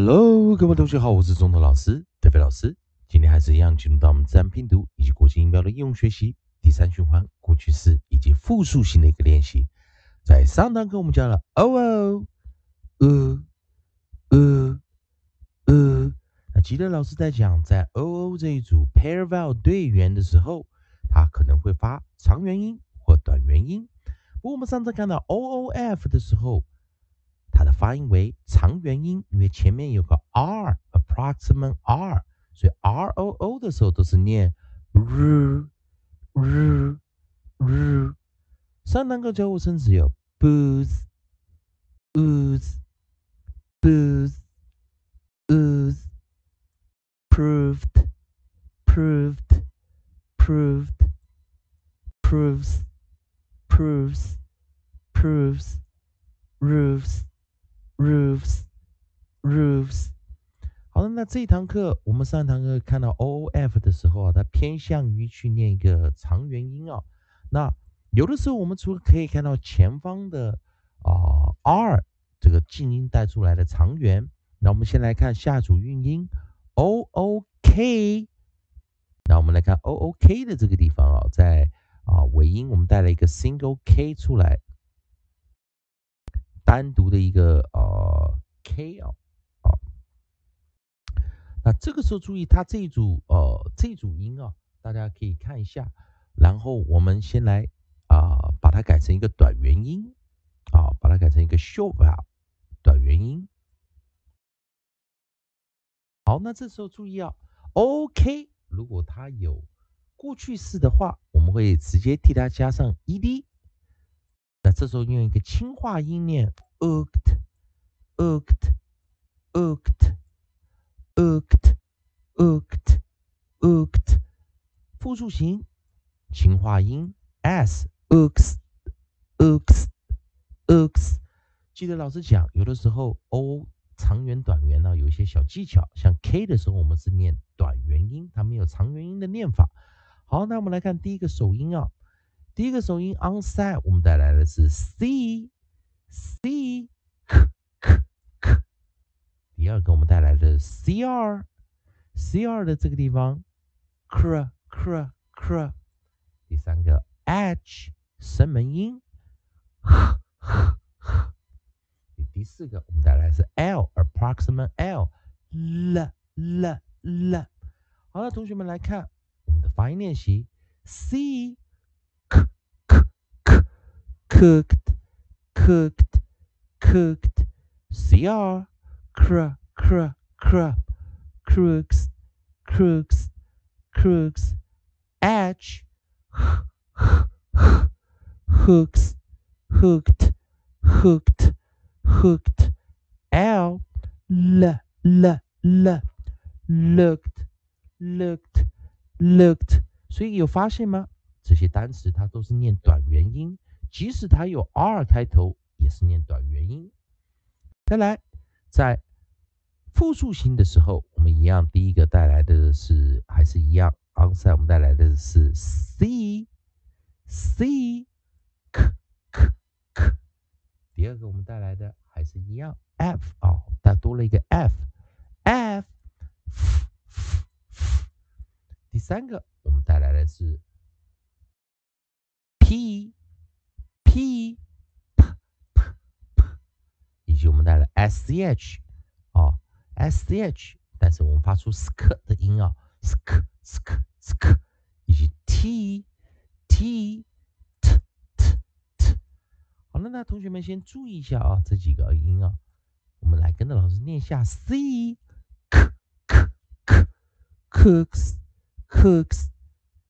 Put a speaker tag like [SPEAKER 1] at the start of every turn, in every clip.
[SPEAKER 1] Hello，各位同学好，我是中头老师德飞老师。今天还是一样进入到我们自然拼读以及国际音标的应用学习第三循环过去式以及复数型的一个练习。在上堂课我们讲了 o o 呃呃呃，那吉德老师在讲在 o o 这一组 pair vowel 对元的时候，它可能会发长元音或短元音。不过我们上次看到 o o f 的时候。它的发音为长元音，因为前面有个 r，approximate r，所以 r o o 的时候都是念 r r r。上堂课教我生词有 booze，booze，proved，proved，proved，proves，proves，proves，proves，roofs。Roofs, roofs roofs，。好了，那这一堂课我们上一堂课看到 O O F 的时候啊，它偏向于去念一个长元音啊。那有的时候我们除了可以看到前方的啊 R 这个静音带出来的长元，那我们先来看下组韵音 O O K。那我们来看 O O K 的这个地方啊，在啊尾音我们带了一个 single K 出来。单独的一个呃 K 啊啊，那这个时候注意它这一组呃这一组音啊，大家可以看一下，然后我们先来啊把它改成一个短元音啊，把它改成一个 short vowel 短元音。好，那这时候注意啊，OK，如果它有过去式的话，我们会直接替它加上 ed。那这时候用一个轻化音念 ooked ooked ooked ooked ooked ooked 复数形轻化音 s ooks ooks ooks 记得老师讲，有的时候 o 长元短元呢有一些小技巧，像 k 的时候我们是念短元音，它没有长元音的念法。好，那我们来看第一个首音啊。第一个首音 onside，我们带来的是 c c k k k。第二个我们带来的 c r c r 的这个地方 cr cr cr。第三个 h 声门音 h h h。第四个我们带来的是 l approximate l l l l。好了，同学们来看我们的发音练习 c。cooked, cooked, cooked. cr, cr, cr, cr, crooks, crooks, crooks. H, hooks, hooked, hooked, hooked. L, l, l, l, looked, looked, looked。所以有发现吗？这些单词它都是念短元音。 即使它有 r 开头，也是念短元音。再来，在复数型的时候，我们一样，第一个带来的是还是一样 o n s e 我们带来的是 c c k k k。第二个我们带来的还是一样，f 啊，但多了一个 f f f。第三个我们带来的是。p s c h 啊 s c h，但是我们发出 sk 的音啊 sk sk sk，以及 t t t t t。好了，那同学们先注意一下啊，这几个音啊，我们来跟着老师念一下 c k k k cooks cooks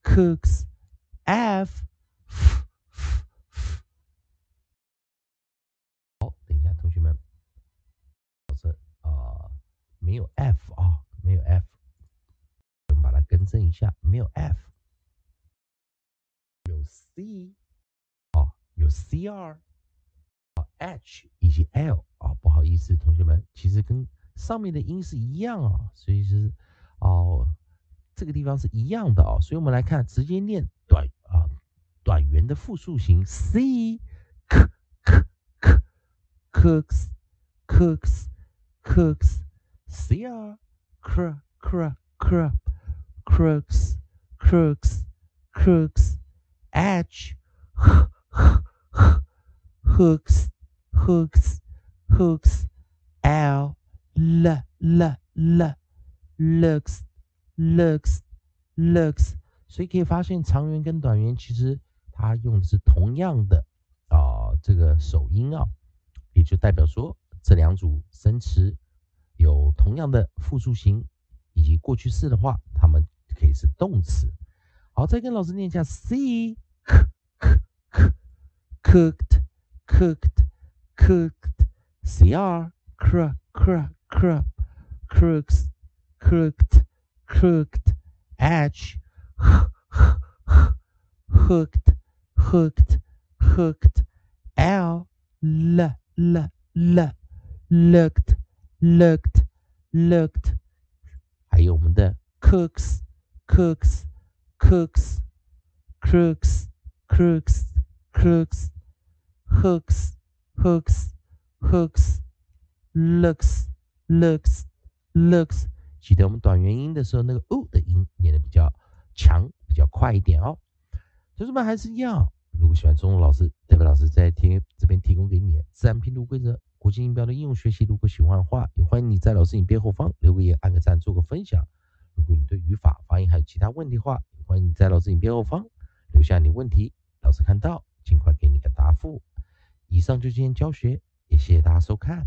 [SPEAKER 1] cooks f 没有 f 啊，没有 f，我们把它更正一下，没有 f，有 c 啊，有 cr 啊，h 以及 l 啊，不好意思，同学们，其实跟上面的音是一样啊，所以是哦，这个地方是一样的啊，所以我们来看，直接念短啊，短元的复数型 c k k k cooks cooks cooks C R cr cr cr crooks crooks crooks H h h h hooks hooks hooks L l l l looks looks looks，所以可以发现长元跟短元其实它用的是同样的啊这个首音啊，也就代表说这两组生词有同样的复数形以及过去式的话，它们可以是动词。好，再跟老师念一下：C c c cooked cooked cooked C R cr cr cr crooks cooked cooked H hooked hooked hooked L l l l looked looked looked，还有我们的 cooks cooks cooks cooks, cooks, cooks, hooks hooks hooks looks looks looks，记得我们短元音的时候，那个 o 的音念的比较强，比较快一点哦。同学们还是一样，如果喜欢中文老师，代表老师在听这边提供给你自然拼读规则、国际音标的应用学习。如果喜欢的话，也欢迎你在老师影片后方留个言、按个赞、做个分享。如果你对语法、发音还有其他问题的话，也欢迎你在老师影片后方留下你问题，老师看到尽快给你个答复。以上就今天教学，也谢谢大家收看。